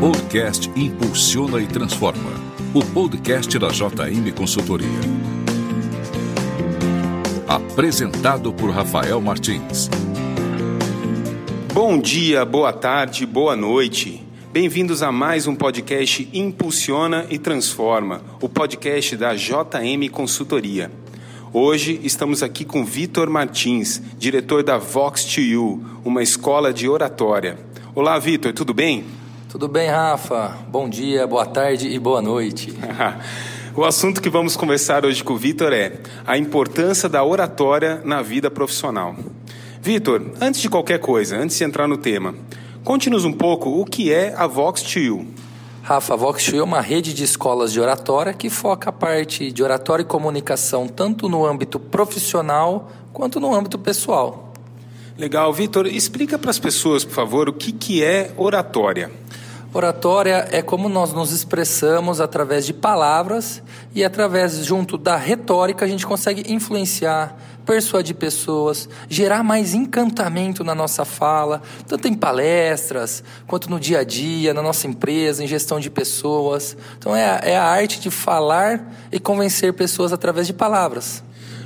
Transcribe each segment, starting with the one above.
Podcast Impulsiona e Transforma. O podcast da JM Consultoria. Apresentado por Rafael Martins. Bom dia, boa tarde, boa noite. Bem-vindos a mais um podcast Impulsiona e Transforma, o podcast da JM Consultoria. Hoje estamos aqui com Vitor Martins, diretor da Vox to You, uma escola de oratória. Olá, Vitor, tudo bem? Tudo bem, Rafa? Bom dia, boa tarde e boa noite. o assunto que vamos conversar hoje com o Vitor é a importância da oratória na vida profissional. Vitor, antes de qualquer coisa, antes de entrar no tema, conte-nos um pouco o que é a Vox to You. Rafa, a Vox to You é uma rede de escolas de oratória que foca a parte de oratória e comunicação tanto no âmbito profissional quanto no âmbito pessoal. Legal, Vitor, explica para as pessoas, por favor, o que, que é oratória. Oratória é como nós nos expressamos através de palavras e através, junto da retórica, a gente consegue influenciar, persuadir pessoas, gerar mais encantamento na nossa fala, tanto em palestras, quanto no dia a dia, na nossa empresa, em gestão de pessoas. Então é, é a arte de falar e convencer pessoas através de palavras.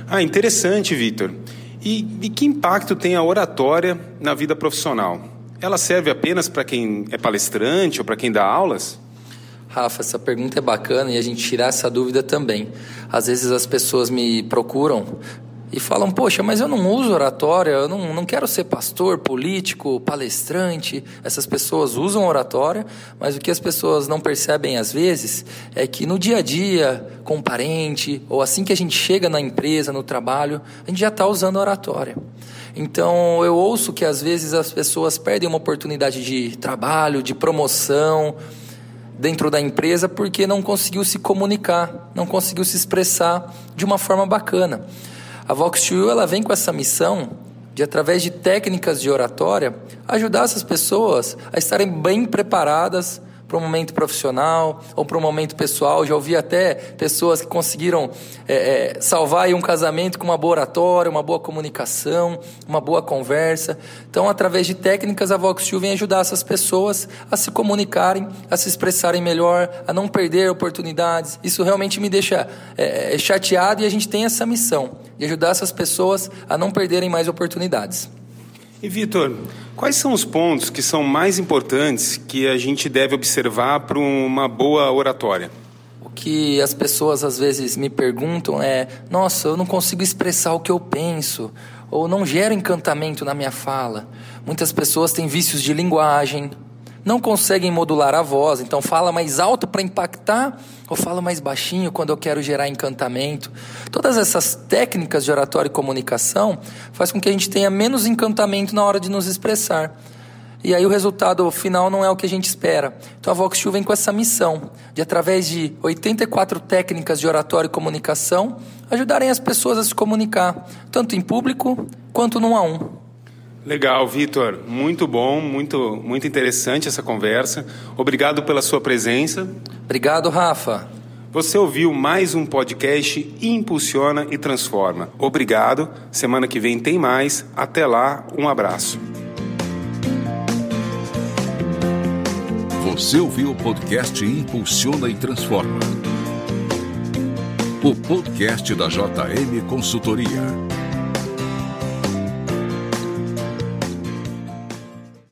Ah, interessante, Vitor. E, e que impacto tem a oratória na vida profissional? Ela serve apenas para quem é palestrante ou para quem dá aulas? Rafa, essa pergunta é bacana e a gente tirar essa dúvida também. Às vezes as pessoas me procuram e falam: Poxa, mas eu não uso oratória, eu não, não quero ser pastor, político, palestrante. Essas pessoas usam oratória, mas o que as pessoas não percebem às vezes é que no dia a dia, com um parente, ou assim que a gente chega na empresa, no trabalho, a gente já está usando oratória. Então eu ouço que às vezes as pessoas perdem uma oportunidade de trabalho, de promoção dentro da empresa porque não conseguiu se comunicar, não conseguiu se expressar de uma forma bacana. A Vox2 ela vem com essa missão de através de técnicas de oratória ajudar essas pessoas a estarem bem preparadas para um momento profissional ou para um momento pessoal. Já ouvi até pessoas que conseguiram é, é, salvar um casamento com uma boa oratória, uma boa comunicação, uma boa conversa. Então, através de técnicas, a Vox vem ajudar essas pessoas a se comunicarem, a se expressarem melhor, a não perder oportunidades. Isso realmente me deixa é, é chateado e a gente tem essa missão de ajudar essas pessoas a não perderem mais oportunidades. E Vitor, quais são os pontos que são mais importantes que a gente deve observar para uma boa oratória? O que as pessoas às vezes me perguntam é: nossa, eu não consigo expressar o que eu penso, ou não gero encantamento na minha fala. Muitas pessoas têm vícios de linguagem, não conseguem modular a voz, então fala mais alto para impactar ou fala mais baixinho quando eu quero gerar encantamento. Todas essas técnicas de oratória e comunicação faz com que a gente tenha menos encantamento na hora de nos expressar. E aí o resultado final não é o que a gente espera. Então a Vox vem com essa missão de através de 84 técnicas de oratória e comunicação ajudarem as pessoas a se comunicar, tanto em público quanto num a um. Legal, Vitor. Muito bom, muito, muito interessante essa conversa. Obrigado pela sua presença. Obrigado, Rafa. Você ouviu mais um podcast Impulsiona e Transforma. Obrigado. Semana que vem tem mais. Até lá, um abraço. Você ouviu o podcast Impulsiona e Transforma. O podcast da JM Consultoria.